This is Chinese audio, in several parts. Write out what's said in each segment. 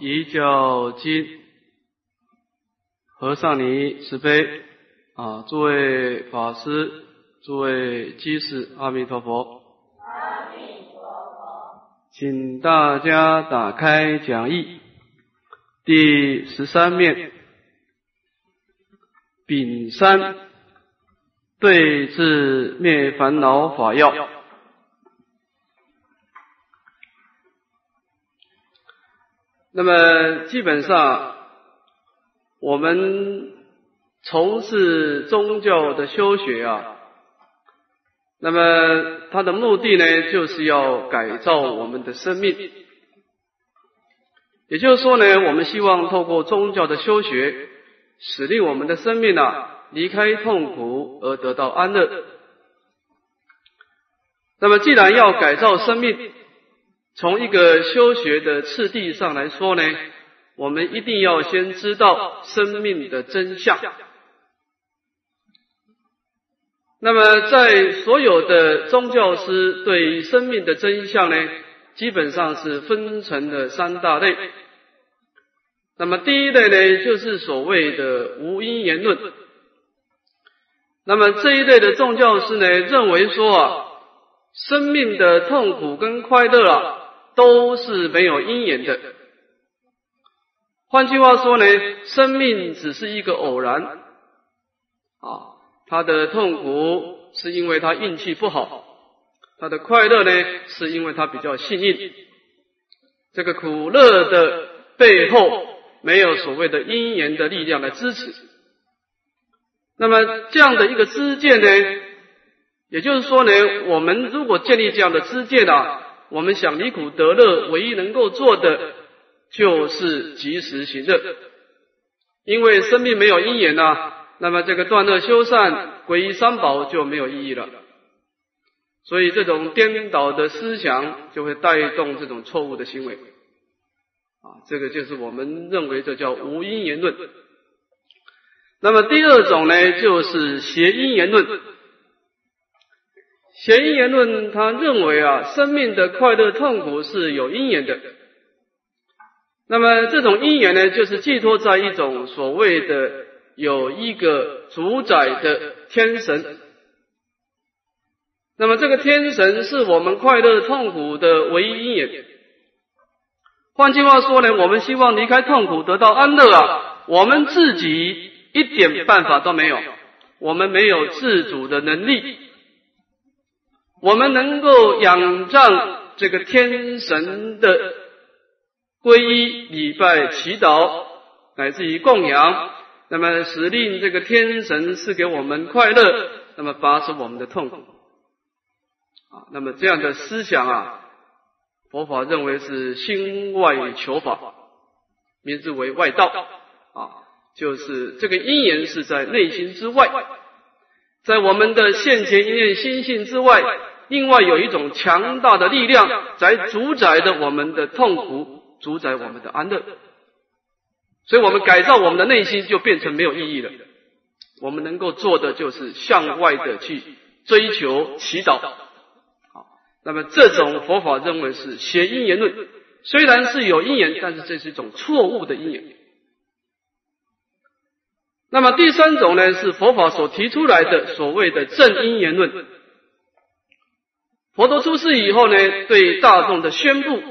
移教经，和尚尼慈悲啊！诸位法师，诸位居士，阿弥陀佛！阿弥陀佛！请大家打开讲义，第十三面，丙三对治灭烦恼法要。那么基本上，我们从事宗教的修学啊，那么它的目的呢，就是要改造我们的生命。也就是说呢，我们希望透过宗教的修学，使令我们的生命啊离开痛苦而得到安乐。那么既然要改造生命，从一个修学的次第上来说呢，我们一定要先知道生命的真相。那么，在所有的宗教师对生命的真相呢，基本上是分成了三大类。那么，第一类呢，就是所谓的无因言论。那么这一类的宗教师呢，认为说啊，生命的痛苦跟快乐啊。都是没有因缘的。换句话说呢，生命只是一个偶然啊。他的痛苦是因为他运气不好，他的快乐呢是因为他比较幸运。这个苦乐的背后没有所谓的因缘的力量来支持。那么这样的一个知见呢，也就是说呢，我们如果建立这样的知见啊。我们想离苦得乐，唯一能够做的就是及时行乐，因为生命没有因缘呐，那么这个断恶修善、皈依三宝就没有意义了。所以这种颠倒的思想就会带动这种错误的行为，啊，这个就是我们认为这叫无因缘论。那么第二种呢，就是邪因缘论。邪因言论，他认为啊，生命的快乐痛苦是有因缘的。那么这种因缘呢，就是寄托在一种所谓的有一个主宰的天神。那么这个天神是我们快乐痛苦的唯一因缘。换句话说呢，我们希望离开痛苦，得到安乐啊，我们自己一点办法都没有，我们没有自主的能力。我们能够仰仗这个天神的皈依、礼拜、祈祷，乃至于供养，那么使令这个天神赐给我们快乐，那么拔除我们的痛苦。啊，那么这样的思想啊，佛法认为是心外求法，名字为外道。啊，就是这个因缘是在内心之外，在我们的现前一念心性之外。另外有一种强大的力量在主宰着我们的痛苦，主宰我们的安乐，所以我们改造我们的内心就变成没有意义了。我们能够做的就是向外的去追求祈祷。好，那么这种佛法认为是邪因言论，虽然是有因缘，但是这是一种错误的因缘。那么第三种呢，是佛法所提出来的所谓的正因言论。佛陀出世以后呢，对大众的宣布，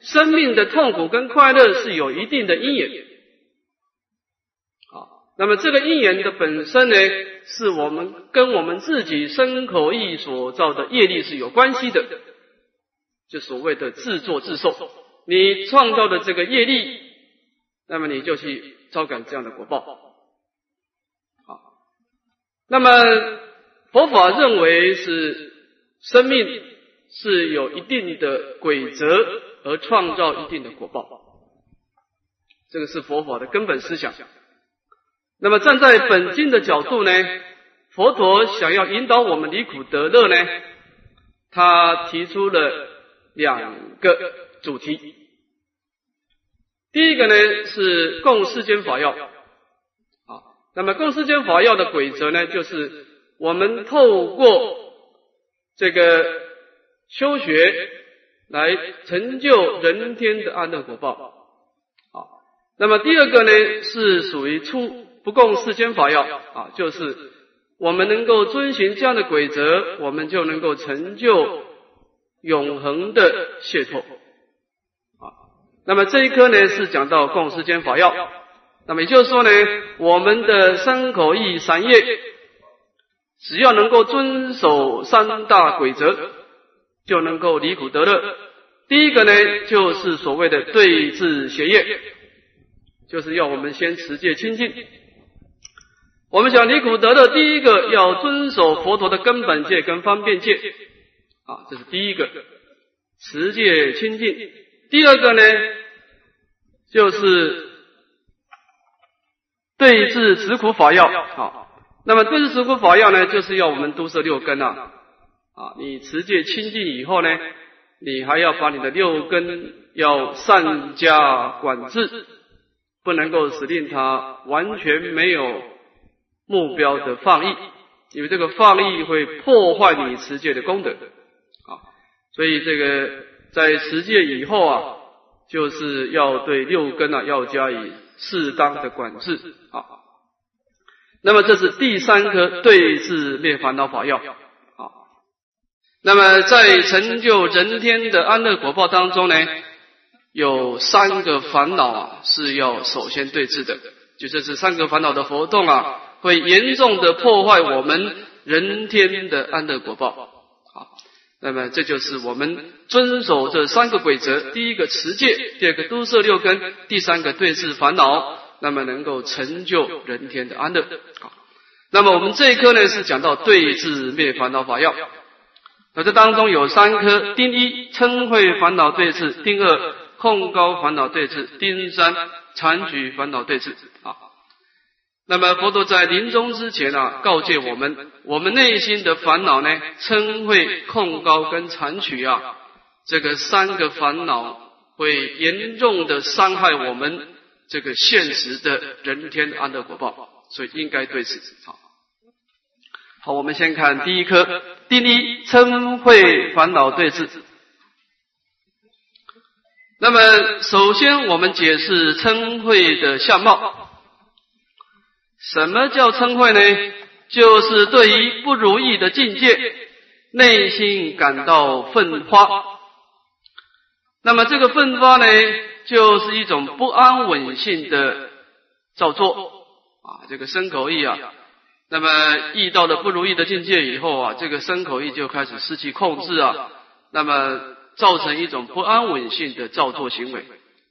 生命的痛苦跟快乐是有一定的因缘。好，那么这个因缘的本身呢，是我们跟我们自己身口意所造的业力是有关系的，就所谓的自作自受。你创造的这个业力，那么你就去招感这样的果报。好，那么佛法认为是生命。是有一定的规则而创造一定的果报，这个是佛法的根本思想。那么站在本经的角度呢，佛陀想要引导我们离苦得乐呢，他提出了两个主题。第一个呢是共世间法要，啊，那么共世间法要的规则呢，就是我们透过这个。修学来成就人天的安乐果报，啊。那么第二个呢，是属于出不共世间法要啊，就是我们能够遵循这样的规则，我们就能够成就永恒的解脱啊。那么这一科呢，是讲到共世间法要。那么也就是说呢，我们的三口意三业，只要能够遵守三大规则，就能够离苦得乐。第一个呢，就是所谓的对治邪业，就是要我们先持戒清净。我们想离苦得乐，第一个要遵守佛陀的根本戒跟方便戒，啊，这是第一个持戒清净。第二个呢，就是。对治止苦法要，好，那么对治止苦法要呢，就是要我们都摄六根啊，啊，你持戒清净以后呢，你还要把你的六根要善加管制，不能够使令它完全没有目标的放逸，因为这个放逸会破坏你持戒的功德，啊，所以这个在持戒以后啊，就是要对六根啊要加以。适当的管制啊，那么这是第三颗对治灭烦恼法药啊。那么在成就人天的安乐果报当中呢，有三个烦恼是要首先对治的，就这是三个烦恼的活动啊，会严重的破坏我们人天的安乐果报。好那么这就是我们遵守这三个规则：第一个持戒，第二个都摄六根，第三个对治烦恼。那么能够成就人天的安乐。好，那么我们这一科呢是讲到对治灭烦恼法要。那这当中有三科：第一嗔恚烦恼对治；第二控高烦恼对治；第三残举烦恼对治。啊。那么佛陀在临终之前啊，告诫我们：我们内心的烦恼呢，嗔恚、控高跟残取啊，这个三个烦恼会严重的伤害我们这个现实的人天安乐果报，所以应该对此好。好，我们先看第一颗，第一嗔恚烦恼对治。那么首先我们解释嗔恚的相貌。什么叫嗔恚呢？就是对于不如意的境界，内心感到愤发。那么这个愤发呢，就是一种不安稳性的造作啊。这个身口意啊，那么遇到了不如意的境界以后啊，这个身口意就开始失去控制啊，那么造成一种不安稳性的造作行为。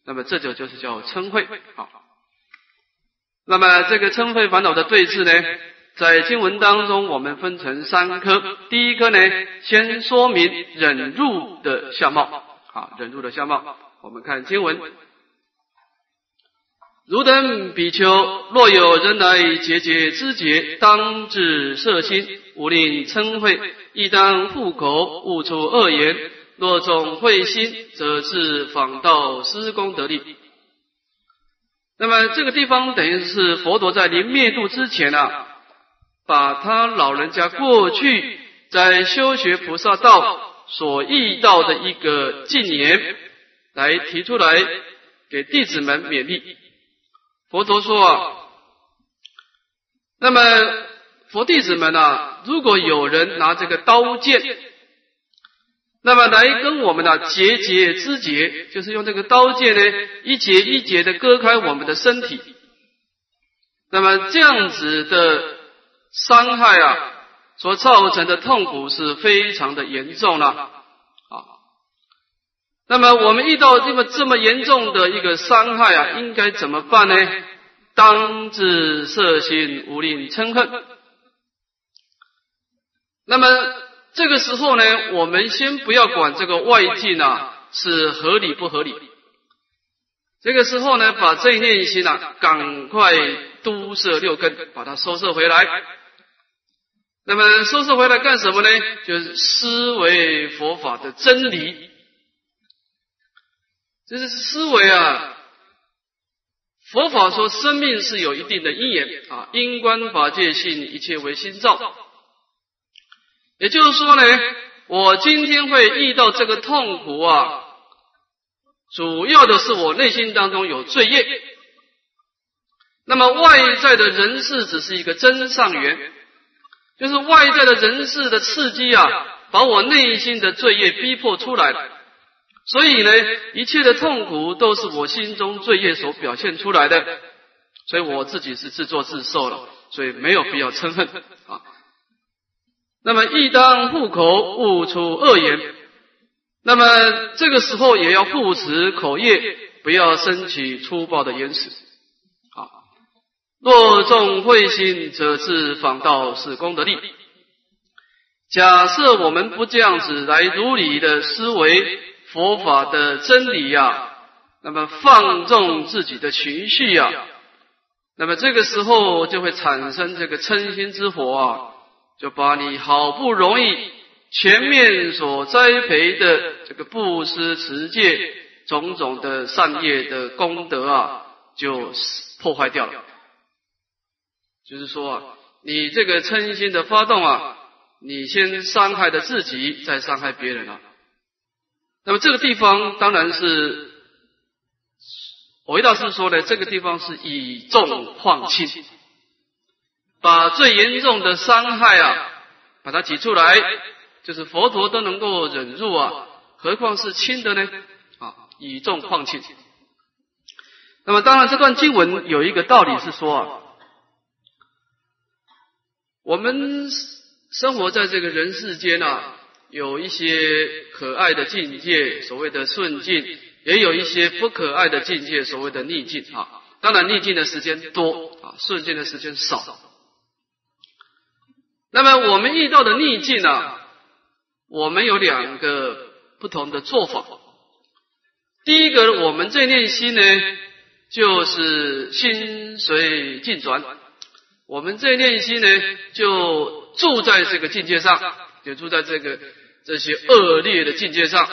那么这就就是叫嗔恚啊。那么这个嗔恚烦恼的对治呢，在经文当中我们分成三科。第一科呢，先说明忍辱的相貌。啊，忍辱的相貌，我们看经文：汝等比丘，若有人来结结之节，当自摄心，勿令嗔恚，亦当护口，勿出恶言。若种慧心，则是访道施功得利。那么这个地方等于是佛陀在临灭度之前啊，把他老人家过去在修学菩萨道所遇到的一个禁言来提出来给弟子们勉励。佛陀说，那么佛弟子们啊，如果有人拿这个刀剑。那么来跟我们的节节肢节，就是用这个刀剑呢，一节一节的割开我们的身体。那么这样子的伤害啊，所造成的痛苦是非常的严重了。那么我们遇到这么这么严重的一个伤害啊，应该怎么办呢？当自色心无令嗔恨。那么。这个时候呢，我们先不要管这个外境啊是合理不合理。这个时候呢，把这一念心啊，赶快都摄六根，把它收摄回来。那么收摄回来干什么呢？就是思维佛法的真理。这是思维啊，佛法说生命是有一定的因缘啊，因观法界性，一切为心造。也就是说呢，我今天会遇到这个痛苦啊，主要的是我内心当中有罪业。那么外在的人事只是一个真上缘，就是外在的人事的刺激啊，把我内心的罪业逼迫出来了。所以呢，一切的痛苦都是我心中罪业所表现出来的。所以我自己是自作自受了，所以没有必要嗔恨啊。那么亦当护口，勿出恶言。那么这个时候也要护持口业，不要升起粗暴的言辞。啊，若众慧心，则是仿道是功德力。假设我们不这样子来如理的思维佛法的真理呀，那么放纵自己的情绪呀。那么这个时候就会产生这个嗔心之火啊，就把你好不容易前面所栽培的这个布施持戒种种的善业的功德啊，就破坏掉了。就是说啊，你这个嗔心的发动啊，你先伤害的自己，再伤害别人啊。那么这个地方当然是。韦大师说呢，这个地方是以重况轻，把最严重的伤害啊，把它挤出来，就是佛陀都能够忍入啊，何况是轻的呢？啊，以重况轻。那么，当然这段经文有一个道理是说啊，我们生活在这个人世间啊，有一些可爱的境界，所谓的顺境。也有一些不可爱的境界，所谓的逆境啊。当然，逆境的时间多啊，顺境的时间少。那么，我们遇到的逆境呢，我们有两个不同的做法。第一个，我们这念心呢，就是心随境转。我们这念心呢，就住在这个境界上，就住在这个这些恶劣的境界上。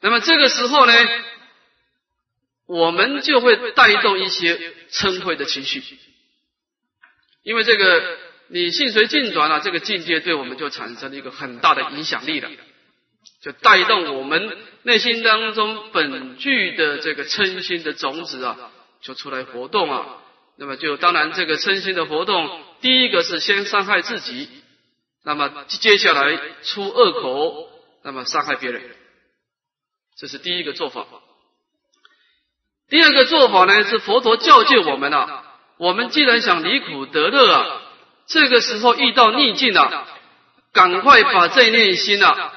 那么这个时候呢，我们就会带动一些嗔恚的情绪，因为这个你性随境转了，这个境界对我们就产生了一个很大的影响力了，就带动我们内心当中本具的这个嗔心的种子啊，就出来活动啊。那么就当然这个嗔心的活动，第一个是先伤害自己，那么接下来出恶口，那么伤害别人。这是第一个做法。第二个做法呢，是佛陀教诫我们啊，我们既然想离苦得乐啊，这个时候遇到逆境啊，赶快把这念心啊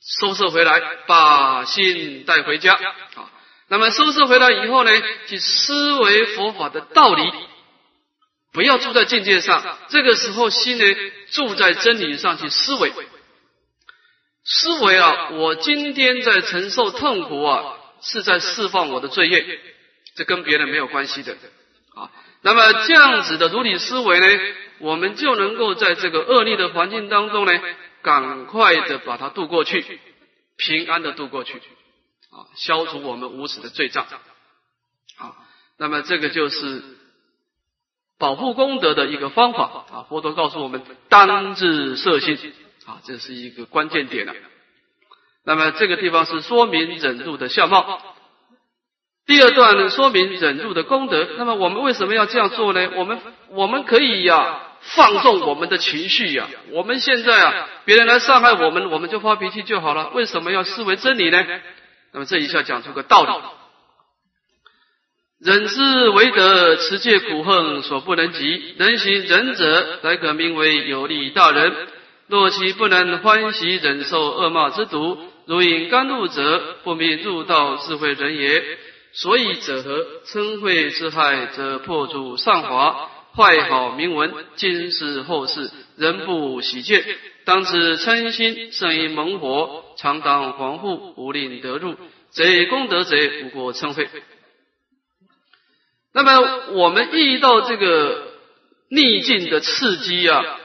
收拾回来，把心带回家啊。那么收拾回来以后呢，去思维佛法的道理，不要住在境界上。这个时候心呢，住在真理上去思维。思维啊，我今天在承受痛苦啊，是在释放我的罪业，这跟别人没有关系的啊。那么这样子的如理思维呢，我们就能够在这个恶劣的环境当中呢，赶快的把它渡过去，平安的渡过去啊，消除我们无耻的罪障啊。那么这个就是保护功德的一个方法啊。佛陀告诉我们，当自摄心。啊，这是一个关键点了。那么这个地方是说明忍辱的相貌。第二段呢，说明忍辱的功德。那么我们为什么要这样做呢？我们我们可以呀，放纵我们的情绪呀。我们现在啊，别人来伤害我们，我们就发脾气就好了。为什么要视为真理呢？那么这一下讲出个道理：忍之为德，持戒苦恨所不能及。能行忍者，乃可名为有利大人。若其不能欢喜忍受恶骂之毒，如饮甘露者，不名入道智慧人也。所以者何？嗔恚之害，则破诸上华，坏好名闻，今世后世，人不喜见。当知嗔心胜于猛火，常当防护，不令得入。贼功德贼，不过嗔恚。那么我们遇到这个逆境的刺激啊。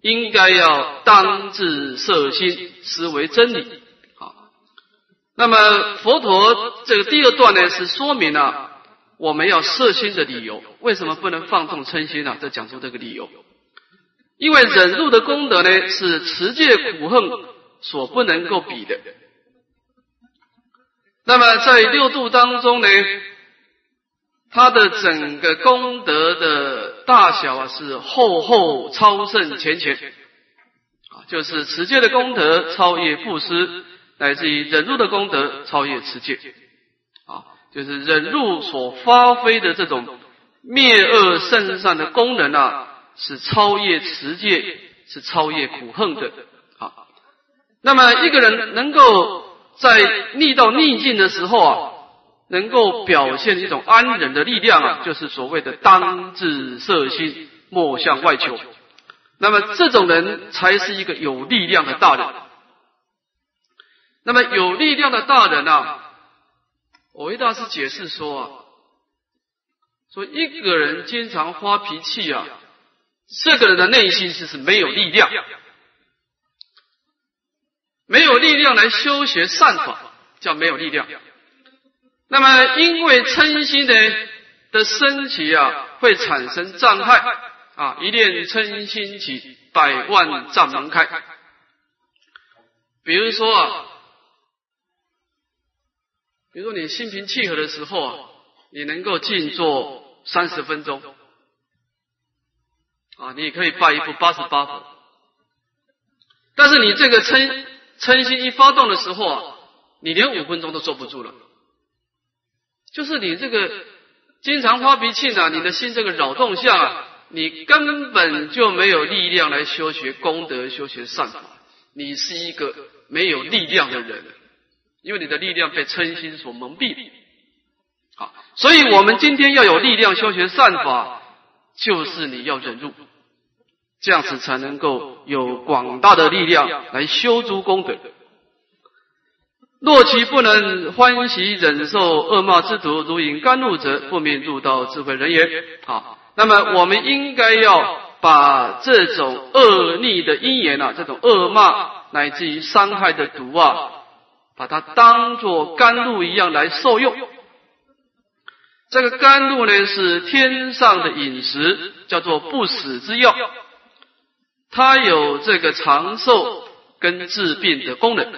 应该要当自摄心，实为真理。好，那么佛陀这个第二段呢，是说明了我们要摄心的理由。为什么不能放纵嗔心呢？这讲出这个理由。因为忍辱的功德呢，是持戒苦恨所不能够比的。那么在六度当中呢，他的整个功德的大小啊，是厚厚超胜前前啊，就是持戒的功德超越布施，乃至于忍辱的功德超越持戒啊，就是忍辱所发挥的这种灭恶圣善的功能啊，是超越持戒，是超越苦恨的。好，那么一个人能够在逆到逆境的时候啊，能够表现一种安忍的力量啊，就是所谓的当自摄心，莫向外求。那么这种人才是一个有力量的大人。那么有力量的大人啊，我为大师解释说啊，说一个人经常发脾气啊，这个人的内心是是没有力量，没有力量来修学善法，叫没有力量。那么因为嗔心的的升起啊，会产生障碍啊，一念嗔心起，百万障门开。比如说啊。比如说你心平气和的时候啊，你能够静坐三十分钟啊，你也可以拜一部八十八佛。但是你这个嗔嗔心一发动的时候啊，你连五分钟都坐不住了。就是你这个经常发脾气呢，你的心这个扰动下，你根本就没有力量来修学功德、修学善法，你是一个没有力量的人。因为你的力量被嗔心所蒙蔽，好，所以我们今天要有力量修学善法，就是你要忍辱，这样子才能够有广大的力量来修诸功德。若其不能欢喜忍受恶骂之毒，如饮甘露者，不免入道智慧人也。好，那么我们应该要把这种恶逆的因缘啊，这种恶骂乃至于伤害的毒啊。把它当做甘露一样来受用。这个甘露呢，是天上的饮食，叫做不死之药。它有这个长寿跟治病的功能。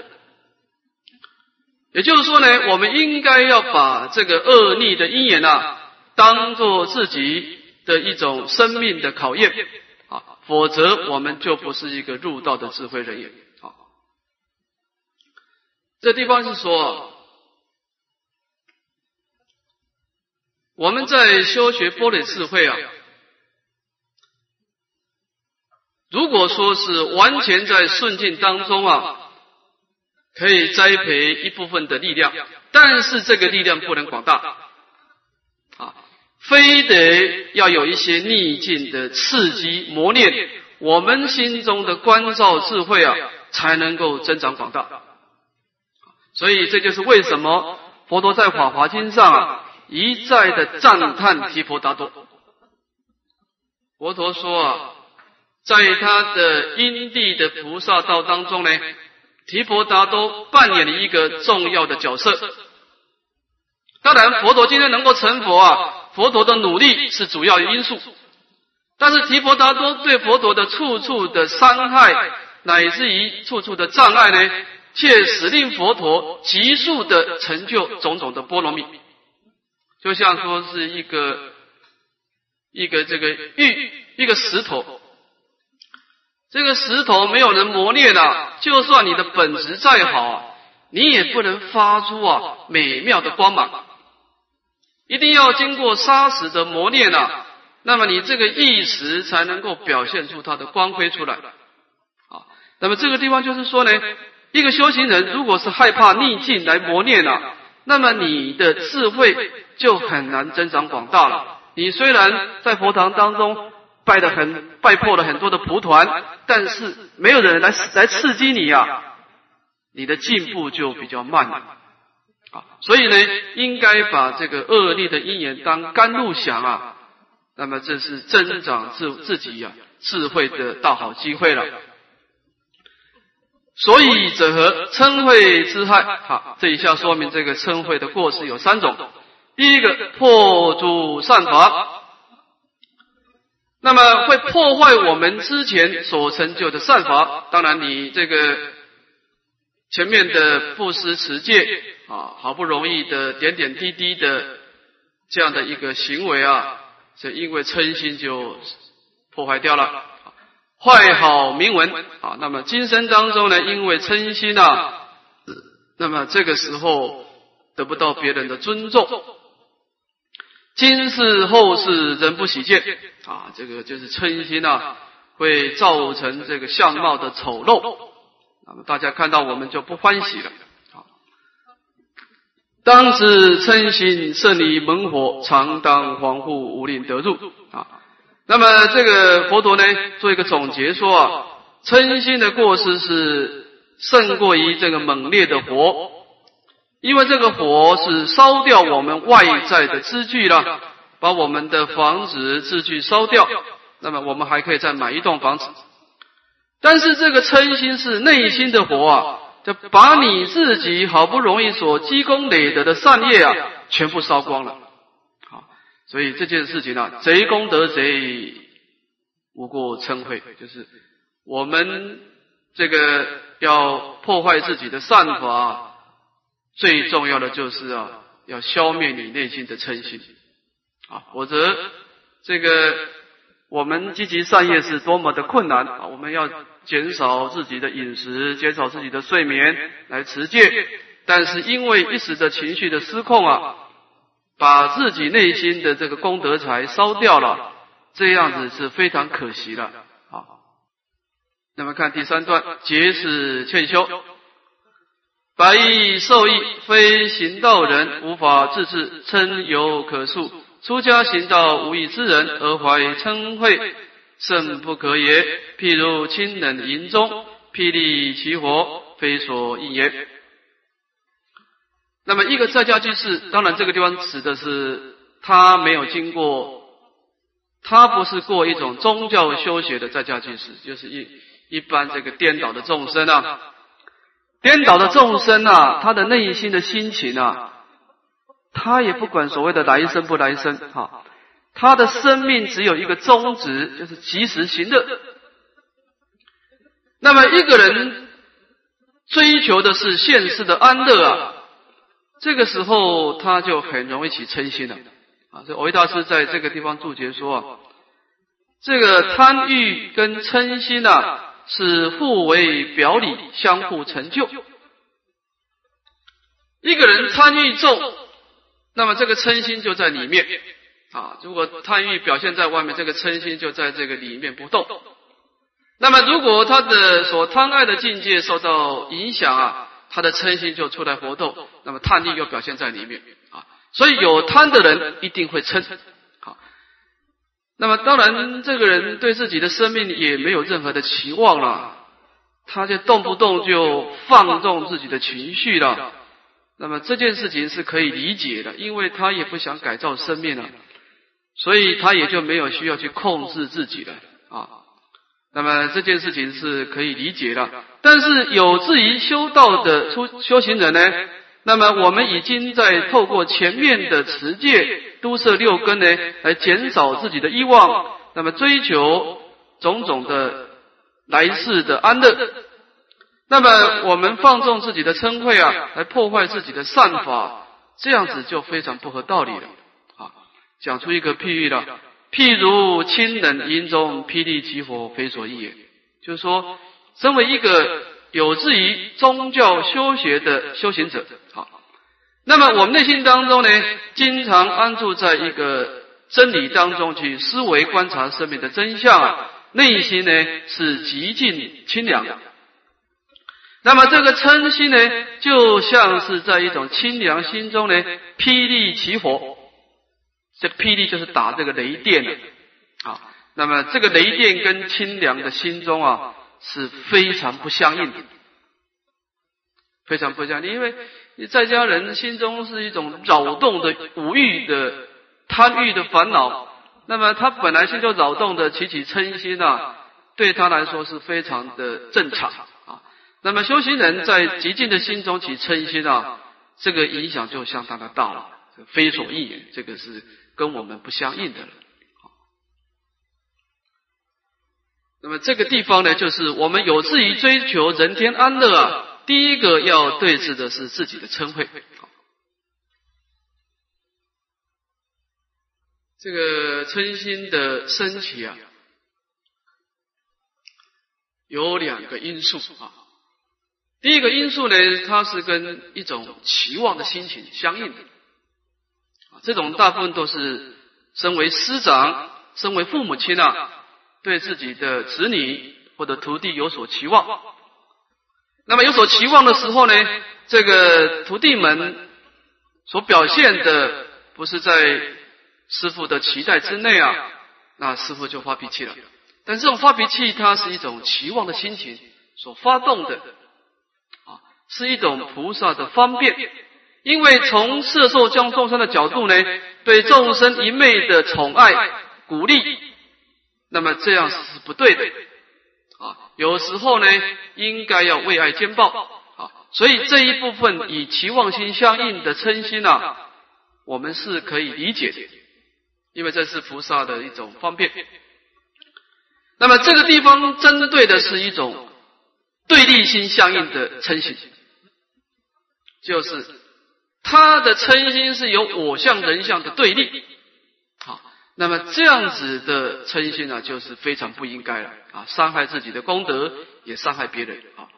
也就是说呢，我们应该要把这个恶逆的因缘啊，当做自己的一种生命的考验啊，否则我们就不是一个入道的智慧人员。这地方是说，我们在修学波罗智慧啊，如果说是完全在顺境当中啊，可以栽培一部分的力量，但是这个力量不能广大啊，非得要有一些逆境的刺激磨练，我们心中的关照智慧啊，才能够增长广大。所以这就是为什么佛陀在《法华经》上啊一再的赞叹提婆达多。佛陀说啊，在他的因地的菩萨道当中呢，提婆达多扮演了一个重要的角色。当然，佛陀今天能够成佛啊，佛陀的努力是主要的因素。但是提婆达多对佛陀的处处的伤害，乃至于处处的障碍呢？却使令佛陀急速的成就种种的波罗蜜，就像说是一个一个这个玉一个石头，这个石头没有人磨练啊，就算你的本质再好，你也不能发出啊美妙的光芒，一定要经过砂石的磨练啊，那么你这个意识才能够表现出它的光辉出来。啊，那么这个地方就是说呢。一个修行人，如果是害怕逆境来磨练了，那么你的智慧就很难增长广大了。你虽然在佛堂当中败得很败破了很多的蒲团，但是没有人来来刺激你呀，你的进步就比较慢了。啊，所以呢，应该把这个恶劣的因缘当甘露想啊，那么这是增长自自己呀智慧的大好机会了。所以者何？嗔恚之害。好，这一下说明这个嗔恚的过失有三种。第一个，破诸善法，那么会破坏我们之前所成就的善法。当然，你这个前面的布施持戒啊，好不容易的点点滴滴的这样的一个行为啊，就因为嗔心就破坏掉了，坏好名闻啊。那么今生当中呢，因为嗔心啊，那么这个时候得不到别人的尊重，今世后世人不喜见啊，这个就是嗔心啊，会造成这个相貌的丑陋。那么大家看到我们就不欢喜了。当知嗔心胜离猛火，常当防护，无令得入。啊，那么这个佛陀呢，做一个总结说啊，嗔心的过失是胜过于这个猛烈的火，因为这个火是烧掉我们外在的支具了，把我们的房子支具烧掉，那么我们还可以再买一栋房子。但是这个嗔心是内心的火啊，就把你自己好不容易所积功累德的善业啊，全部烧光了。好，所以这件事情呢，贼功德贼，无过嗔恚，就是我们这个要破坏自己的善法，最重要的就是啊，要消灭你内心的嗔心啊，否则这个。我们积极善业是多么的困难啊！我们要减少自己的饮食，减少自己的睡眠来持戒，但是因为一时的情绪的失控啊，把自己内心的这个功德财烧掉了，这样子是非常可惜的啊。那么看第三段，劫是欠修，白衣受益，非行道人无法自制，称有可恕。出家行道无益之人，而怀嗔恚，甚不可也。譬如清冷营中，霹雳起火，非所应也。那么一个在家居士，当然这个地方指的是他没有经过，他不是过一种宗教修学的在家居士，就是一一般这个颠倒的众生啊，颠倒的众生啊，他的内心的心情啊。他也不管所谓的来生不来生，哈，他的生命只有一个宗旨，就是及时行乐。那么一个人追求的是现世的安乐啊，这个时候他就很容易起嗔心了啊。这维大师在这个地方注解说啊，这个贪欲跟嗔心啊是互为表里，相互成就。一个人贪欲重。那么这个嗔心就在里面啊，如果贪欲表现在外面，这个嗔心就在这个里面不动。那么如果他的所贪爱的境界受到影响啊，他的嗔心就出来活动，那么贪欲又表现在里面啊。所以有贪的人一定会嗔。那么当然这个人对自己的生命也没有任何的期望了，他就动不动就放纵自己的情绪了。那么这件事情是可以理解的，因为他也不想改造生命了，所以他也就没有需要去控制自己了啊。那么这件事情是可以理解的，但是有志于修道的出修行人呢，那么我们已经在透过前面的持戒、都摄六根呢，来减少自己的欲望，那么追求种种的来世的安乐。那么我们放纵自己的嗔恚啊，来破坏自己的善法，这样子就非常不合道理了啊！讲出一个譬喻了，譬如清冷阴中霹雳起火，非所宜也。就是说，身为一个有志于宗教修学的修行者，那么我们内心当中呢，经常安住在一个真理当中去思维观察生命的真相啊，内心呢是极尽清凉。那么这个嗔心呢，就像是在一种清凉心中呢，霹雳起火。这霹雳就是打这个雷电的啊。那么这个雷电跟清凉的心中啊，是非常不相应的，非常不相应。因为在家人心中是一种扰动的五欲的贪欲的烦恼，那么他本来心就扰动的起起嗔心啊，对他来说是非常的正常啊。那么修行人在极静的心中起嗔心啊，这个影响就相当的大了，非所易，这个是跟我们不相应的了。那么这个地方呢，就是我们有志于追求人天安乐啊，第一个要对峙的是自己的嗔恚。这个嗔心的升起啊，有两个因素啊。第一个因素呢，它是跟一种期望的心情相应的啊。这种大部分都是身为师长、身为父母亲啊，对自己的子女或者徒弟有所期望。那么有所期望的时候呢，这个徒弟们所表现的不是在。师傅的期待之内啊，那师傅就发脾气了。但这种发脾气，它是一种期望的心情所发动的啊，是一种菩萨的方便。因为从摄受将众生的角度呢，对众生一昧的宠爱鼓励，那么这样是不对的。有时候呢，应该要为爱兼报啊。所以这一部分以期望心相应的嗔心啊，我们是可以理解的。因为这是菩萨的一种方便。那么这个地方针对的是一种对立心相应的嗔心，就是他的嗔心是有我相人相的对立。好，那么这样子的嗔心呢，就是非常不应该了啊，伤害自己的功德，也伤害别人啊。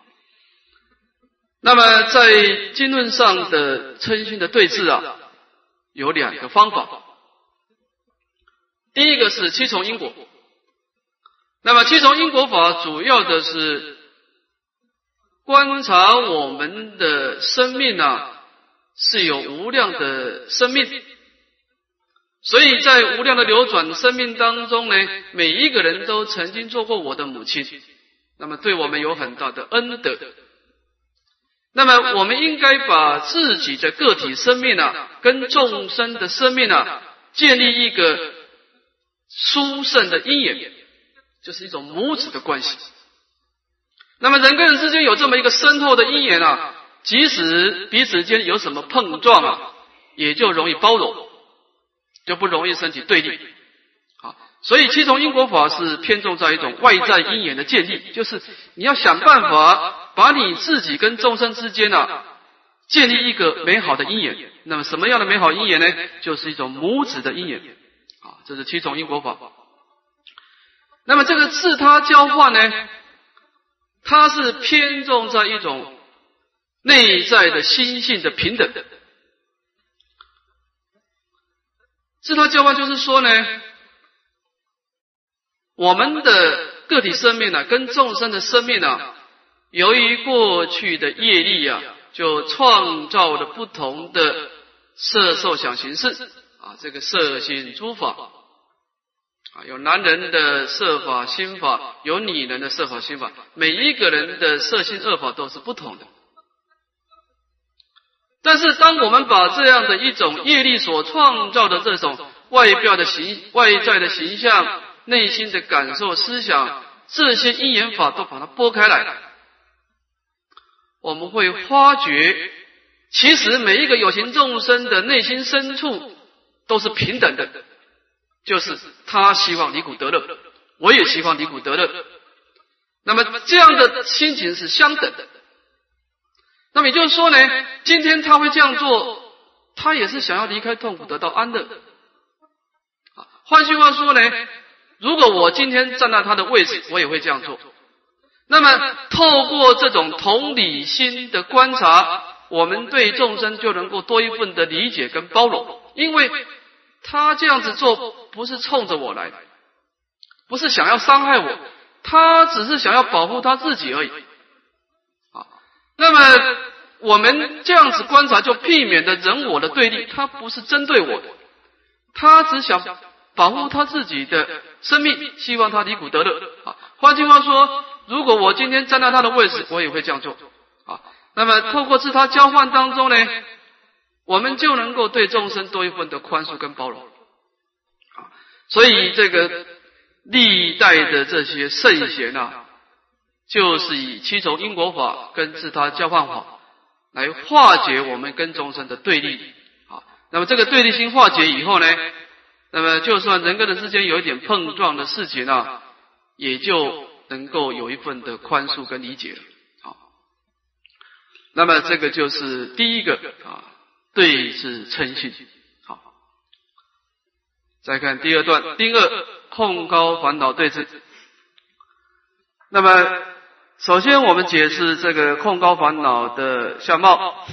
那么在经论上的嗔心的对峙啊，有两个方法。第一个是七重因果，那么七重因果法主要的是观察我们的生命啊是有无量的生命，所以在无量的流转生命当中呢，每一个人都曾经做过我的母亲，那么对我们有很大的恩德，那么我们应该把自己的个体生命啊跟众生的生命啊建立一个。殊胜的因缘，就是一种母子的关系。那么人跟人之间有这么一个深厚的因缘啊，即使彼此间有什么碰撞啊，也就容易包容，就不容易升起对立。好，所以七重因果法是偏重在一种外在因缘的建立，就是你要想办法把你自己跟众生之间啊，建立一个美好的因缘。那么什么样的美好因缘呢？就是一种母子的因缘。啊，这是七种因果法。那么这个自他交换呢，它是偏重在一种内在的心性的平等。这套教法就是说呢，我们的个体生命呢，跟众生的生命呢，由于过去的业力啊，就创造了不同的色受想行识。啊，这个色心诸法啊，有男人的色法心法，有女人的色法心法，每一个人的色心恶法都是不同的。但是，当我们把这样的一种业力所创造的这种外表的形、外在的形象、内心的感受、思想这些因缘法都把它拨开来，我们会发觉，其实每一个有情众生的内心深处。都是平等的，就是他希望离苦得乐，我也希望离苦得乐。那么这样的心情是相等的。那么也就是说呢，今天他会这样做，他也是想要离开痛苦，得到安乐。啊，换句话说呢，如果我今天站在他的位置，我也会这样做。那么透过这种同理心的观察，我们对众生就能够多一份的理解跟包容。因为他这样子做不是冲着我来的，不是想要伤害我，他只是想要保护他自己而已。那么我们这样子观察，就避免的人我的对立。他不是针对我的，他只想保护他自己的生命，希望他离苦得乐。啊，换句话说，如果我今天站在他的位置，我也会这样做。啊，那么透过自他交换当中呢？我们就能够对众生多一份的宽恕跟包容，啊，所以这个历代的这些圣贤啊，就是以七种因果法跟自他交换法来化解我们跟众生的对立，啊，那么这个对立心化解以后呢，那么就算人跟人之间有一点碰撞的事情啊，也就能够有一份的宽恕跟理解了，好，那么这个就是第一个啊，对治嗔性。好，再看第二段，第二控高烦恼对治。那么首先我们解释这个控高烦恼的相貌。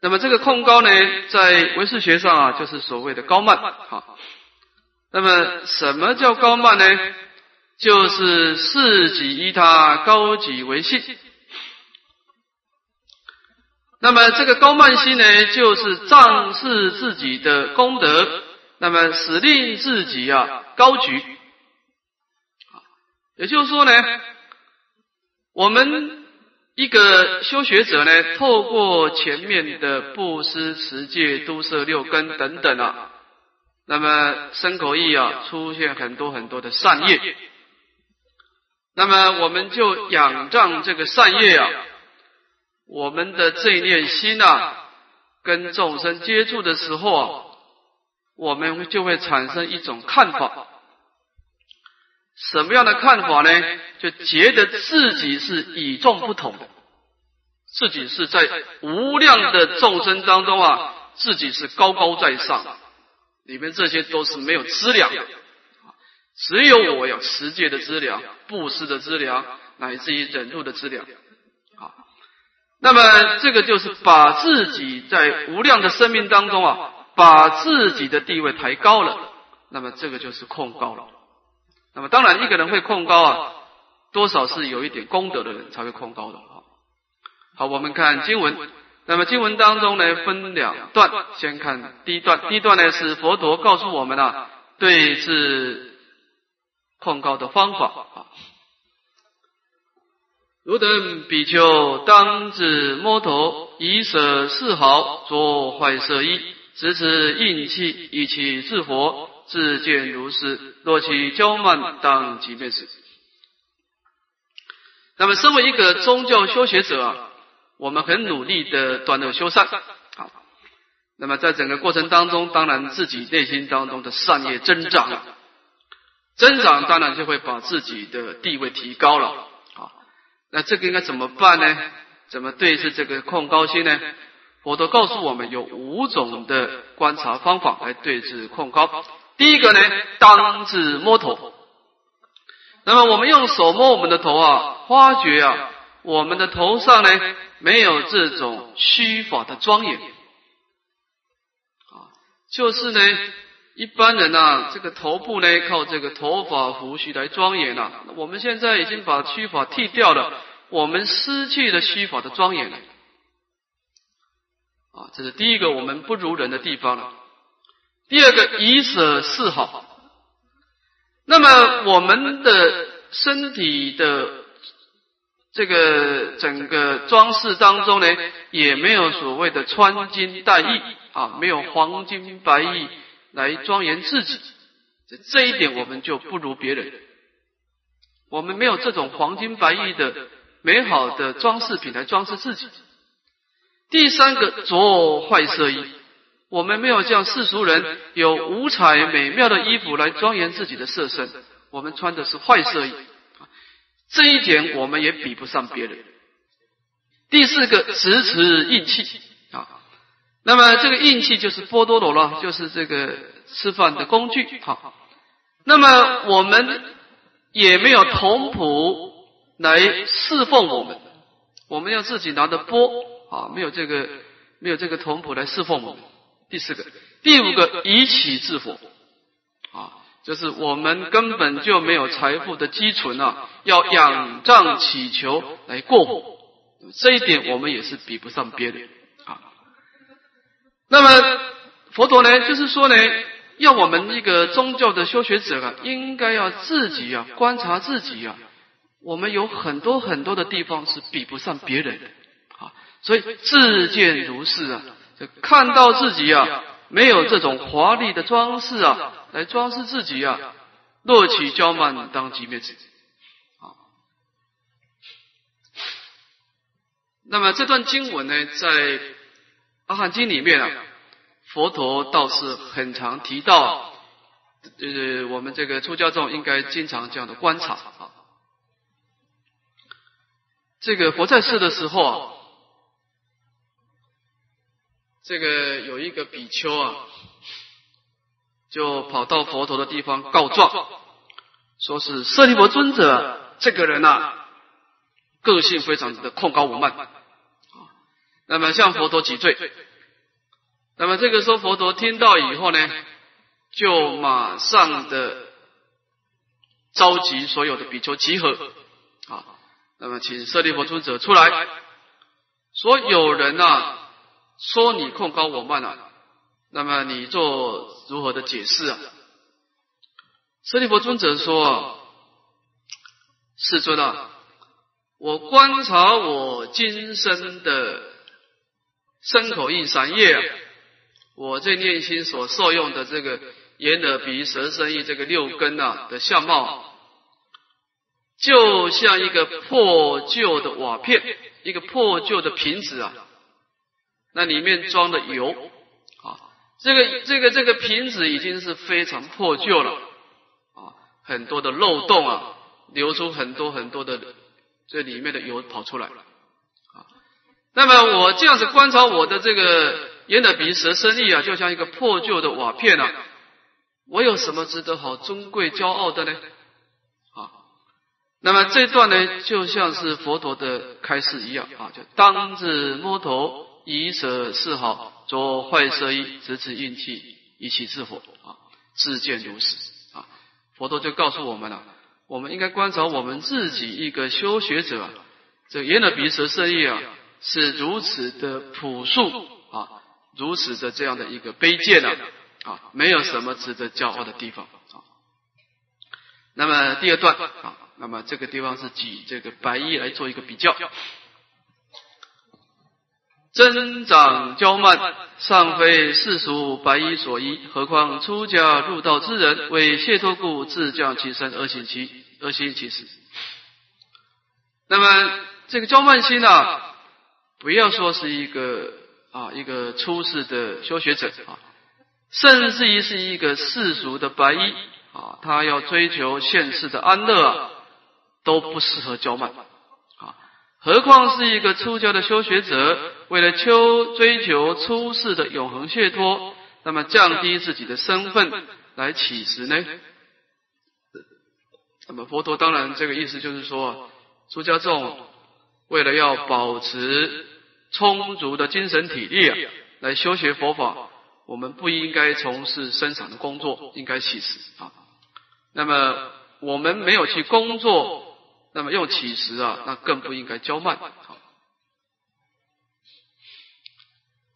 那么这个控高呢，在唯识学上啊，就是所谓的高慢。好，那么什么叫高慢呢？就是视己依他，高己为性。那么这个高慢心呢，就是仗视自己的功德，那么使令自己啊高举。也就是说呢，我们。一个修学者呢，透过前面的布施、持戒、都摄六根等等啊，那么身口意啊，出现很多很多的善业。那么我们就仰仗这个善业啊，我们的这念心啊，跟众生接触的时候啊，我们就会产生一种看法。什么样的看法呢？就觉得自己是与众不同的，自己是在无量的众生当中啊，自己是高高在上，里面这些都是没有资粮的，只有我有持戒的资粮、布施的资粮，乃至于忍辱的资粮。啊，那么这个就是把自己在无量的生命当中啊，把自己的地位抬高了，那么这个就是控高了。那么当然，一个人会控高啊，多少是有一点功德的人才会控高的啊。好，我们看经文。那么经文当中呢，分两段，先看第一段。第一段呢是佛陀告诉我们啊，对治控高的方法啊。汝等比丘当自摸头，以舍四毫，作坏色衣，执持印器，以其自佛。自见如是，若其骄慢，当即灭之。那么，身为一个宗教修学者啊，我们很努力的断恶修善。好，那么在整个过程当中，当然自己内心当中的善业增长了，增长当然就会把自己的地位提高了。好，那这个应该怎么办呢？怎么对治这个控高心呢？佛陀告诉我们有五种的观察方法来对治控高。第一个呢，当自摸头。那么我们用手摸我们的头啊，发觉啊，我们的头上呢没有这种虚法的庄严啊，就是呢，一般人呐，这个头部呢靠这个头发胡须来庄严了。我们现在已经把虚法剃掉了，我们失去了虚法的庄严了啊，这是第一个我们不如人的地方了。第二个以舍四好，那么我们的身体的这个整个装饰当中呢，也没有所谓的穿金戴玉啊，没有黄金白玉来庄严自己，这这一点我们就不如别人。我们没有这种黄金白玉的美好的装饰品来装饰自己。第三个着坏色衣。我们没有像世俗人有五彩美妙的衣服来庄严自己的色身，我们穿的是坏色衣，这一点我们也比不上别人。第四个，持持印器啊，那么这个印器就是波多罗了，就是这个吃饭的工具。好，那么我们也没有童仆来侍奉我们，我们要自己拿着钵啊，没有这个没有这个童仆来侍奉我们。第四个，第五个，以起治佛啊，就是我们根本就没有财富的积存啊，要仰仗祈求来过活，这一点我们也是比不上别人啊。那么佛陀呢，就是说呢，要我们一个宗教的修学者啊，应该要自己啊观察自己啊，我们有很多很多的地方是比不上别人的啊，所以自见如是啊。看到自己啊，没有这种华丽的装饰啊，来装饰自己啊，乐起骄慢，当即灭之。啊，那么这段经文呢，在阿含经里面啊，佛陀倒是很常提到，就是我们这个出家众应该经常这样的观察啊。这个佛在世的时候啊，这个有一个比丘啊，就跑到佛陀的地方告状，说是舍利弗尊者这个人呐，个性非常的控高我慢，那么向佛陀挤罪。那么这个时候佛陀听到以后呢，就马上的召集所有的比丘集合啊。那么，请舍利弗尊者出来，说有人呐说你控高我慢啊，那么你做如何的解释啊？舍利弗尊者说：“世尊啊，我观察我今生的身口印三业啊，我这念心所受用的这个眼耳鼻舌身意这个六根啊的相貌。”就像一个破旧的瓦片，一个破旧的瓶子啊，那里面装的油啊，这个这个这个瓶子已经是非常破旧了啊，很多的漏洞啊，流出很多很多的这里面的油跑出来啊。那么我这样子观察我的这个眼耳鼻舌身意啊，就像一个破旧的瓦片啊，我有什么值得好尊贵骄傲的呢？啊那么这段呢，就像是佛陀的开示一样啊，就当自摸头，以舍是好，着坏色衣，直指运气，以起自火啊，自见如是啊。佛陀就告诉我们了，我们应该观察我们自己一个修学者，这个眼耳鼻舌身意啊，是如此的朴素啊，如此的这样的一个卑贱啊，啊，没有什么值得骄傲的地方啊。那么第二段啊。那么这个地方是举这个白衣来做一个比较，增长骄慢，尚非世俗白衣所依，何况出家入道之人，为解脱故，自降其身而行其而行其事。那么这个骄慢心呢，不要说是一个啊一个出世的修学者啊，甚至于是一个世俗的白衣啊，他要追求现世的安乐啊。都不适合骄慢，何况是一个出家的修学者，为了求追求出世的永恒解脱，那么降低自己的身份来起食呢？那么佛陀当然这个意思就是说，出家众为了要保持充足的精神体力啊，来修学佛法，我们不应该从事生产的工作，应该起食啊。那么我们没有去工作。那么用起食啊，那更不应该骄慢。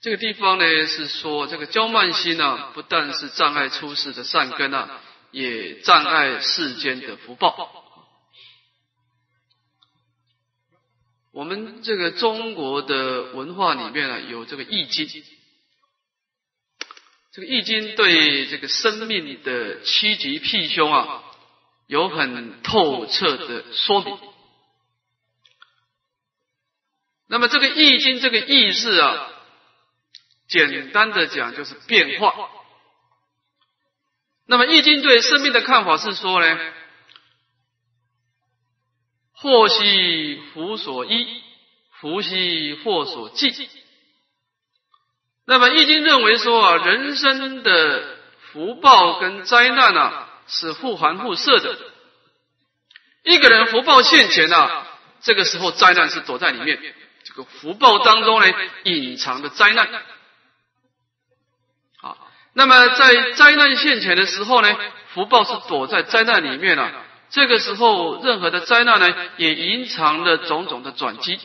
这个地方呢是说，这个骄慢心呢，不但是障碍出世的善根啊，也障碍世间的福报。我们这个中国的文化里面啊，有这个易经，这个易经对这个生命的趋吉避凶啊。有很透彻的说明。那么这个易经这个意思啊，简单的讲就是变化。那么易经对生命的看法是说呢，祸兮福所依，福兮祸所寄。那么易经认为说啊，人生的福报跟灾难啊。是互含互摄的。一个人福报现前啊，这个时候灾难是躲在里面。这个福报当中呢，隐藏的灾难。好，那么在灾难现前的时候呢，福报是躲在灾难里面了。这个时候，任何的灾难呢，也隐藏了种种的转机。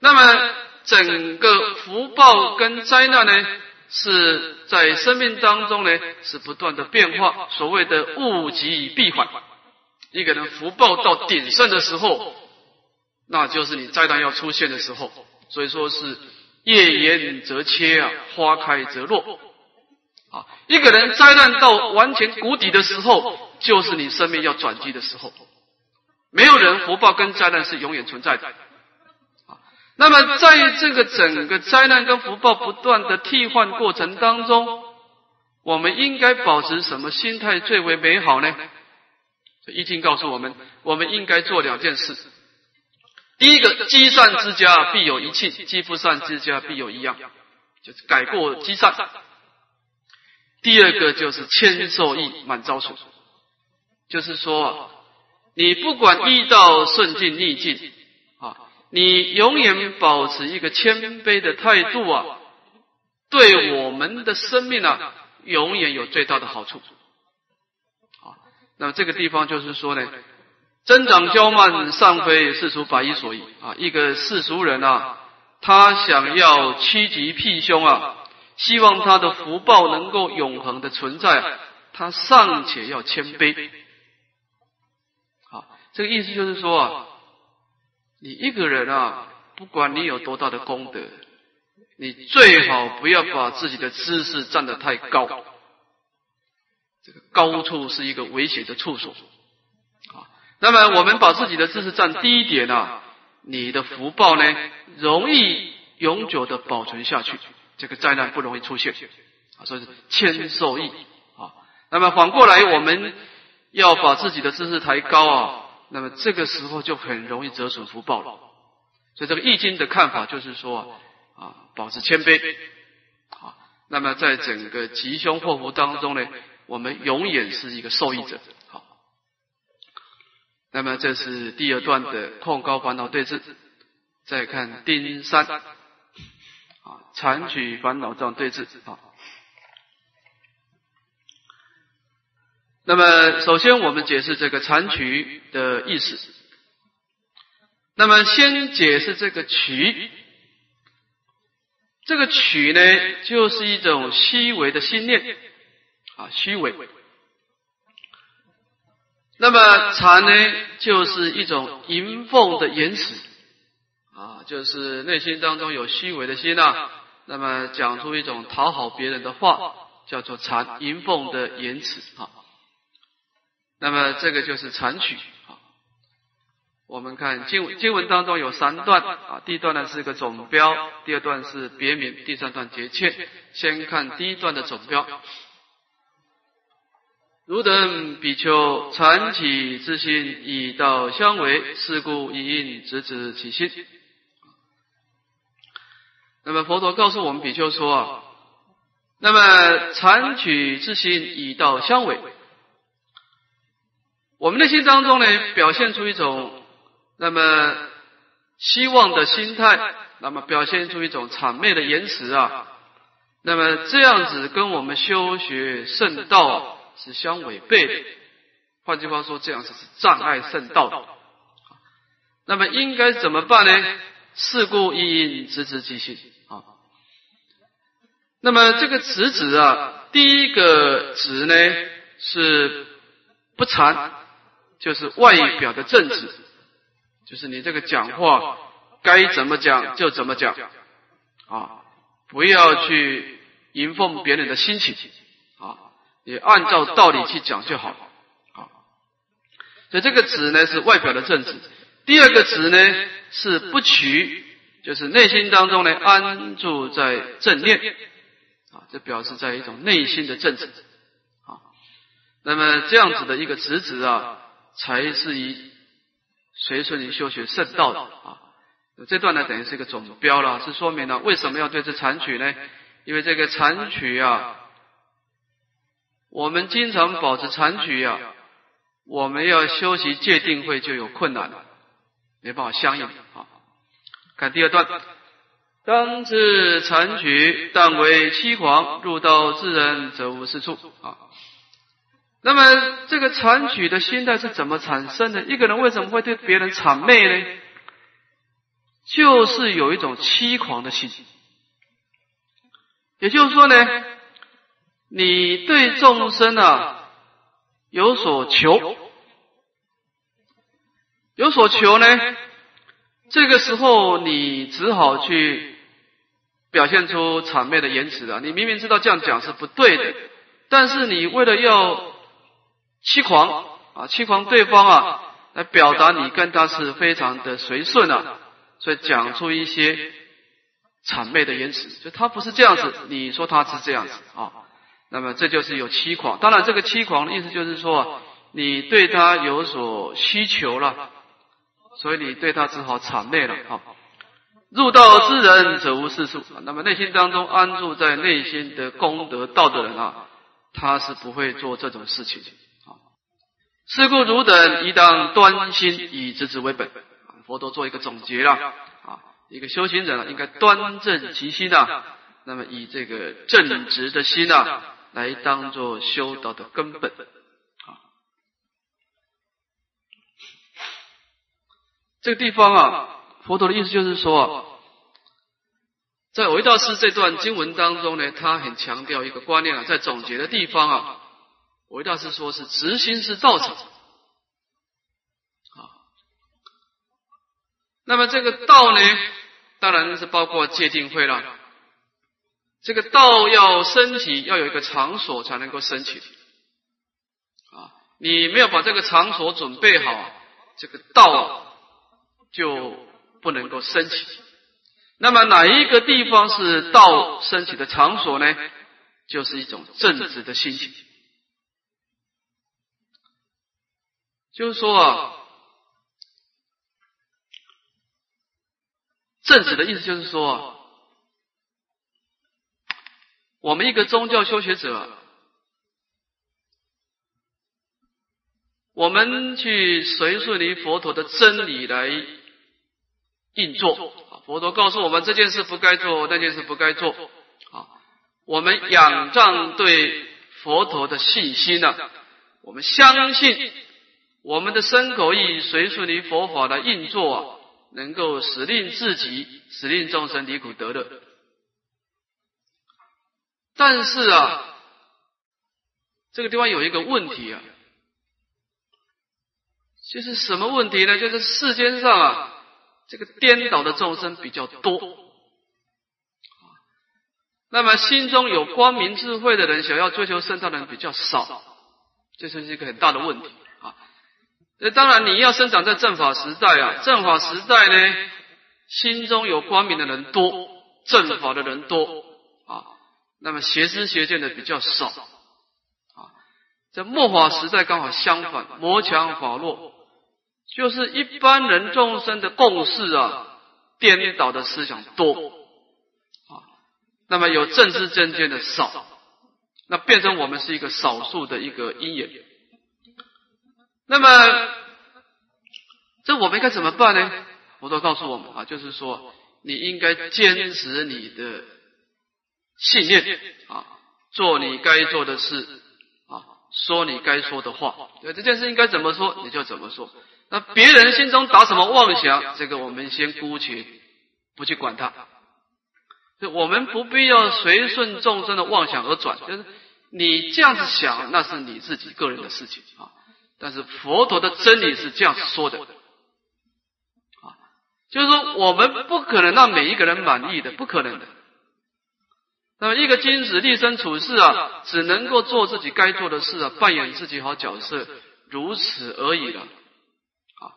那么，整个福报跟灾难呢？是在生命当中呢，是不断的变化。所谓的物极必反，一个人福报到鼎盛的时候，那就是你灾难要出现的时候。所以说是叶炎则切啊，花开则落啊。一个人灾难到完全谷底的时候，就是你生命要转机的时候。没有人福报跟灾难是永远存在的。那么，在这个整个灾难跟福报不断的替换过程当中，我们应该保持什么心态最为美好呢？易经告诉我们，我们应该做两件事。第一个，积善之家必有一庆，积不善之家必有一样，就是改过积善。第二个就是谦受益，满招损，就是说，你不管遇到顺境逆境，你永远保持一个谦卑的态度啊，对我们的生命啊，永远有最大的好处。啊，那么这个地方就是说呢。增长骄慢，尚非世俗百亿所宜啊！一个世俗人啊，他想要趋吉避凶啊，希望他的福报能够永恒的存在，他尚且要谦卑。好，这个意思就是说啊，你一个人啊，不管你有多大的功德，你最好不要把自己的姿势站得太高，这个高处是一个危险的处所啊。那么我们把自己的知识站低一点啊，你的福报呢容易永久的保存下去，这个灾难不容易出现啊，所以是谦受益啊。那么反过来，我们要把自己的知识抬高啊，那么这个时候就很容易折损福报了。所以这个易经的看法就是说啊，保持谦卑啊。那么在整个吉凶祸福当中呢，我们永远是一个受益者。好那么这是第二段的控高烦恼对峙，再看丁三啊，残取烦恼障对峙啊。那么首先我们解释这个残取的意思。那么先解释这个取，这个取呢，就是一种虚伪的心念啊，虚伪。那么禅呢，就是一种迎奉的言辞啊，就是内心当中有虚伪的心呐，那么讲出一种讨好别人的话，叫做禅迎奉的言辞啊。那么这个就是禅曲啊。我们看经经文当中有三段啊，第一段呢是个总标，第二段是别名，第三段节切。先看第一段的总标。汝等比丘禅起之心，以道相违，是故一应直指其心。那么佛陀告诉我们比丘说啊，那么禅取之心以道相违，我们内心当中呢，表现出一种那么希望的心态，那么表现出一种谄媚的言辞啊，那么这样子跟我们修学圣道。是相违背的，换句话说，这样子是障碍圣道。那么应该怎么办呢？事故一因，直直即心啊。那么这个直指啊，第一个指呢是不禅，就是外表的正直，就是你这个讲话该怎么讲就怎么讲啊，不要去迎奉别人的心情。啊，你按照道理去讲就好，啊。所以这个子呢是外表的正直，第二个子呢是不取，就是内心当中呢安住在正念，啊，这表示在一种内心的正直，啊。那么这样子的一个直直啊，才是以随顺于修学圣道的啊。这段呢等于是一个总标了，是说明了为什么要对这残取呢？因为这个残取啊。我们经常保持残局啊，我们要修习戒定慧就有困难了，没办法相应啊。看第二段，当知残局，但为欺狂，入道之人则无是处啊。那么这个残举的心态是怎么产生的？一个人为什么会对别人谄媚呢？就是有一种欺狂的心，也就是说呢。你对众生啊有所求，有所求呢？这个时候你只好去表现出谄媚的言辞啊！你明明知道这样讲是不对的，但是你为了要欺狂啊，欺狂对方啊，来表达你跟他是非常的随顺啊，所以讲出一些谄媚的言辞，就他不是这样子，你说他是这样子啊。那么这就是有欺狂，当然这个欺狂的意思就是说，你对他有所需求了，所以你对他只好谄媚了。啊，入道之人则无世数。那么内心当中安住在内心的功德道的人啊，他是不会做这种事情。是故汝等宜当端心，以直之为本。佛陀做一个总结了。啊，一个修行者应该端正其心啊，那么以这个正直的心啊，来当做修道的根本。这个地方啊，佛陀的意思就是说，在维道师这段经文当中呢，他很强调一个观念啊，在总结的地方啊，维道师说是直心是道场啊。那么这个道呢，当然是包括戒定慧了。这个道要升起，要有一个场所才能够升起啊。你没有把这个场所准备好，这个道。就不能够升起。那么哪一个地方是道升起的场所呢？就是一种正直的心情。就是说啊，正直的意思就是说，我们一个宗教修学者，我们去随顺于佛陀的真理来。运作！佛陀告诉我们这件事不该做，那件事不该做啊！我们仰仗对佛陀的信心呢，我们相信我们的身口意随顺于佛法的运作啊，能够使令自己、使令众生离苦得乐。但是啊，这个地方有一个问题啊，就是什么问题呢？就是世间上啊。这个颠倒的众生比较多，那么心中有光明智慧的人，想要追求圣道的人比较少，这是一个很大的问题。那当然，你要生长在正法时代啊，正法时代呢，心中有光明的人多，正法的人多啊，那么邪知邪见的比较少啊。在末法时代刚好相反，魔强法弱。就是一般人众生的共识啊，颠倒的思想多啊，那么有正知正见的少，那变成我们是一个少数的一个因缘。那么这我们应该怎么办呢？佛陀告诉我们啊，就是说你应该坚持你的信念啊，做你该做的事啊，说你该说的话。对这件事应该怎么说，你就怎么说。那别人心中打什么妄想，这个我们先姑且不去管它。就我们不必要随顺众生的妄想而转，就是你这样子想，那是你自己个人的事情啊。但是佛陀的真理是这样说的啊，就是说我们不可能让每一个人满意的，不可能的。那么一个君子立身处世啊，只能够做自己该做的事啊，扮演自己好角色，如此而已了。啊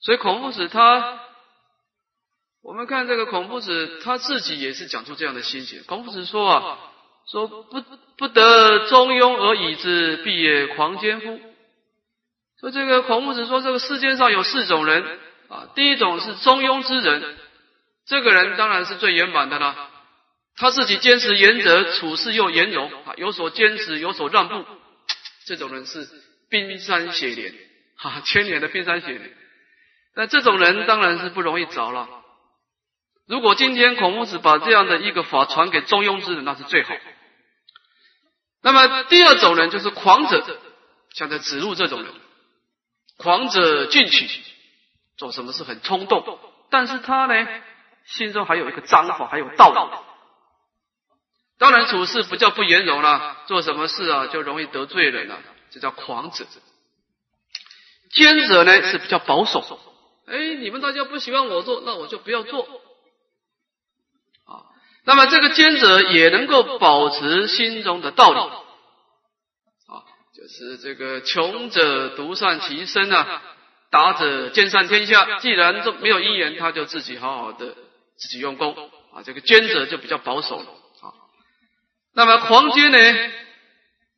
所以孔夫子他，我们看这个孔夫子他自己也是讲出这样的心情。孔夫子说啊，说不不得中庸而已之，必也狂奸乎。这个孔夫子说，这个世界上有四种人啊，第一种是中庸之人，这个人当然是最圆满的啦。他自己坚持原则，处事又圆融啊，有所坚持，有所让步，这种人是冰山雪莲，哈，千年的冰山雪莲。那这种人当然是不容易找了。如果今天孔夫子把这样的一个法传给中庸之人，那是最好。那么第二种人就是狂者，像在子路这种人，狂者进取，做什么事很冲动，但是他呢，心中还有一个章法，还有道理。当然处事不叫不圆融了，做什么事啊就容易得罪人了，这叫狂者。坚者呢是比较保守。哎，你们大家不喜欢我做，那我就不要做。啊，那么这个坚者也能够保持心中的道理。就是这个穷者独善其身啊，达者兼善天下。既然这没有因缘，他就自己好好的自己用功。啊，这个坚者就比较保守了。啊，那么狂坚呢？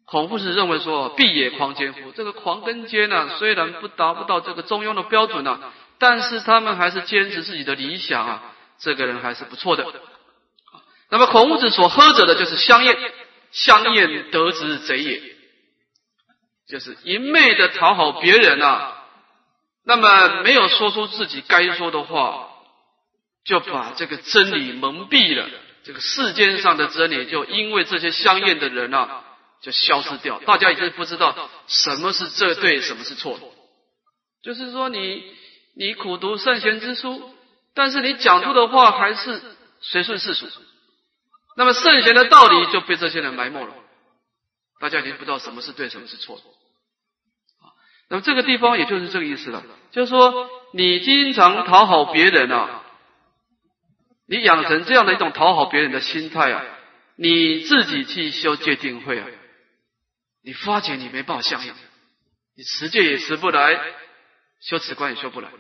孔夫子认为说，必也狂坚乎。这个狂跟坚呢，虽然不达不到这个中庸的标准呢。但是他们还是坚持自己的理想啊，这个人还是不错的。那么孔夫子所喝者的就是香艳，香艳得之贼也，就是一昧的讨好别人啊，那么没有说出自己该说的话，就把这个真理蒙蔽了。这个世间上的真理，就因为这些香艳的人啊，就消失掉。大家已经不知道什么是这对，什么是错。就是说，你你苦读圣贤之书，但是你讲出的话还是随顺世俗。那么圣贤的道理就被这些人埋没了，大家已经不知道什么是对，什么是错。那么这个地方也就是这个意思了，就是说你经常讨好别人啊，你养成这样的一种讨好别人的心态啊，你自己去修戒定慧啊，你发觉你没办法相应，你持戒也持不来，修持观也修不来，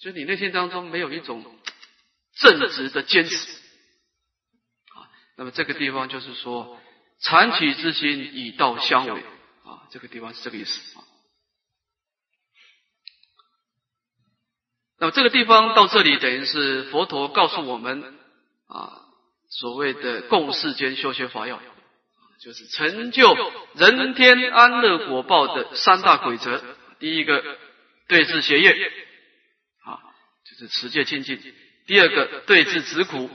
就你内心当中没有一种正直的坚持。啊。那么这个地方就是说，残取之心以道相违，这个地方是这个意思啊。那么这个地方到这里，等于是佛陀告诉我们啊，所谓的共世间修学法要，就是成就人天安乐果报的三大规则。第一个对治邪业啊，就是持戒清净；第二个对治执苦。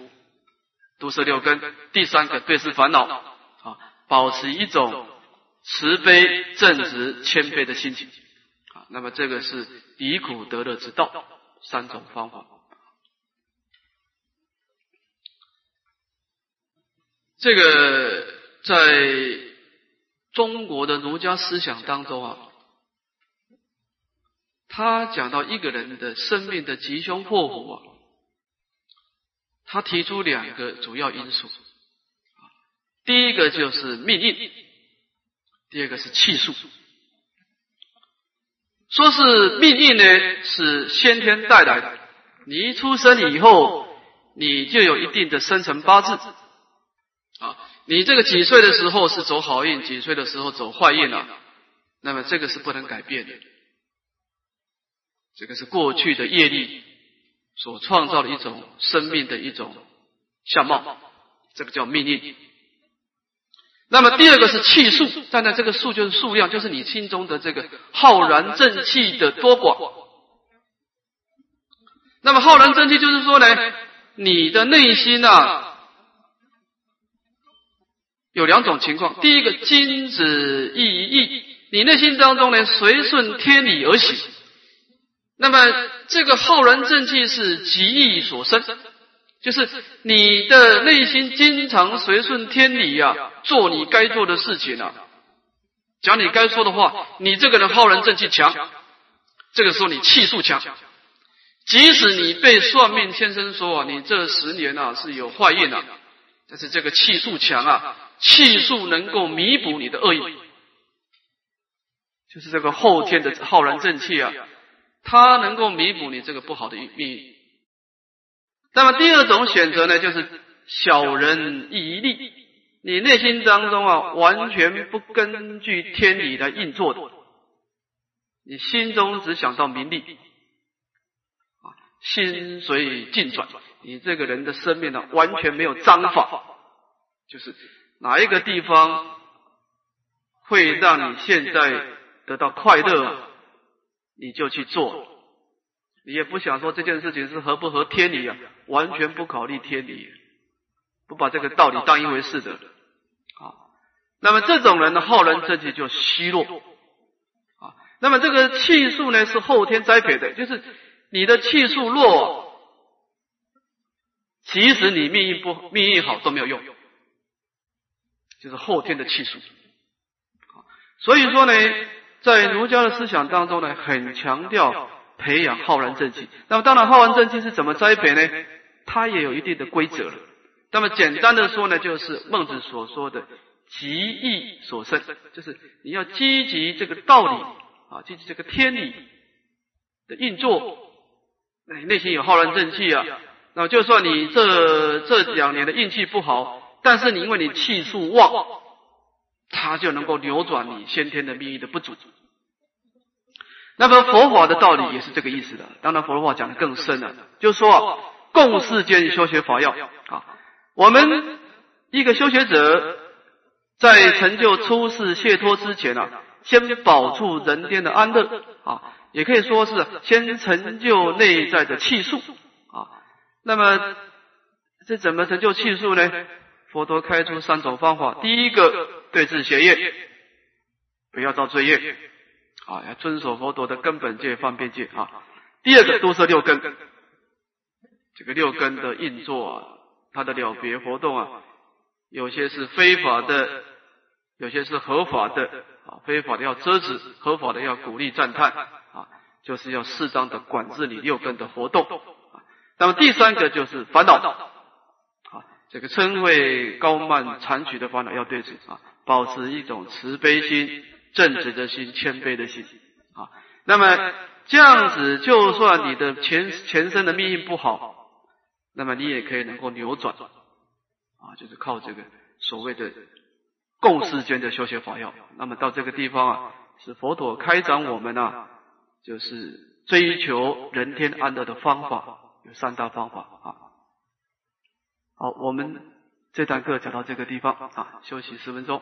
毒色六根，第三个对治烦恼啊，保持一种慈悲、正直、谦卑的心情啊。那么这个是离苦得乐之道，三种方法。这个在中国的儒家思想当中啊，他讲到一个人的生命的吉凶祸福啊。他提出两个主要因素，第一个就是命运，第二个是气数。说是命运呢，是先天带来的，你一出生以后，你就有一定的生辰八字啊。你这个几岁的时候是走好运，几岁的时候走坏运了，那么这个是不能改变的，这个是过去的业力。所创造的一种生命的一种相貌，这个叫命运。那么第二个是气数，站在这个数就是数量，就是你心中的这个浩然正气的多寡。那么浩然正气就是说呢，你的内心啊有两种情况，第一个君子义义，你内心当中呢随顺天理而行。那么，这个浩然正气是极意所生，就是你的内心经常随顺天理呀，做你该做的事情啊，讲你该说的话。你这个人浩然正气强，这个时候你气数强。即使你被算命先生说啊，你这十年啊是有坏运啊，但是这个气数强啊，气数能够弥补你的恶意，就是这个后天的浩然正气啊。它能够弥补你这个不好的命运。那么第二种选择呢，就是小人一利，你内心当中啊，完全不根据天理来运作的，你心中只想到名利，啊，心随境转，你这个人的生命呢，完全没有章法，就是哪一个地方会让你现在得到快乐。你就去做，你也不想说这件事情是合不合天理啊？完全不考虑天理，不把这个道理当一回事的啊。那么这种人的浩然正气就虚弱啊。那么这个气数呢是后天栽培的，就是你的气数弱，即使你命运不命运好都没有用，就是后天的气数。所以说呢。在儒家的思想当中呢，很强调培养浩然正气。那么，当然，浩然正气是怎么栽培呢？它也有一定的规则了。那么，简单的说呢，就是孟子所说的“极义所生”，就是你要积极这个道理啊，积极这个天理的运作。那你内心有浩然正气啊，那么就算你这这两年的运气不好，但是你因为你气数旺。它就能够扭转你先天的命运的不足。那么佛法的道理也是这个意思的。当然，佛法讲的更深了，就是说共世间修学法要啊。我们一个修学者在成就出世解脱之前啊，先保住人间的安乐啊，也可以说是先成就内在的气数啊。那么这怎么成就气数呢？佛陀开出三种方法：第一个对治邪业，不要造罪业啊，要遵守佛陀的根本戒、方便戒啊；第二个多摄六根，这个六根的运作啊。它的了别活动啊，有些是非法的，有些是合法的啊。非法的要遮止，合法的要鼓励赞叹啊，就是要适当的管制你六根的活动啊。那么第三个就是烦恼啊，这个嗔恚高慢残取的烦恼要对治啊，保持一种慈悲心、正直的心、谦卑的心啊。那么这样子，就算你的前前身的命运不好。那么你也可以能够扭转啊，就是靠这个所谓的共世间的修学法要。那么到这个地方啊，是佛陀开展我们啊，就是追求人天安乐的方法，有三大方法啊。好，我们这堂课讲到这个地方啊，休息十分钟。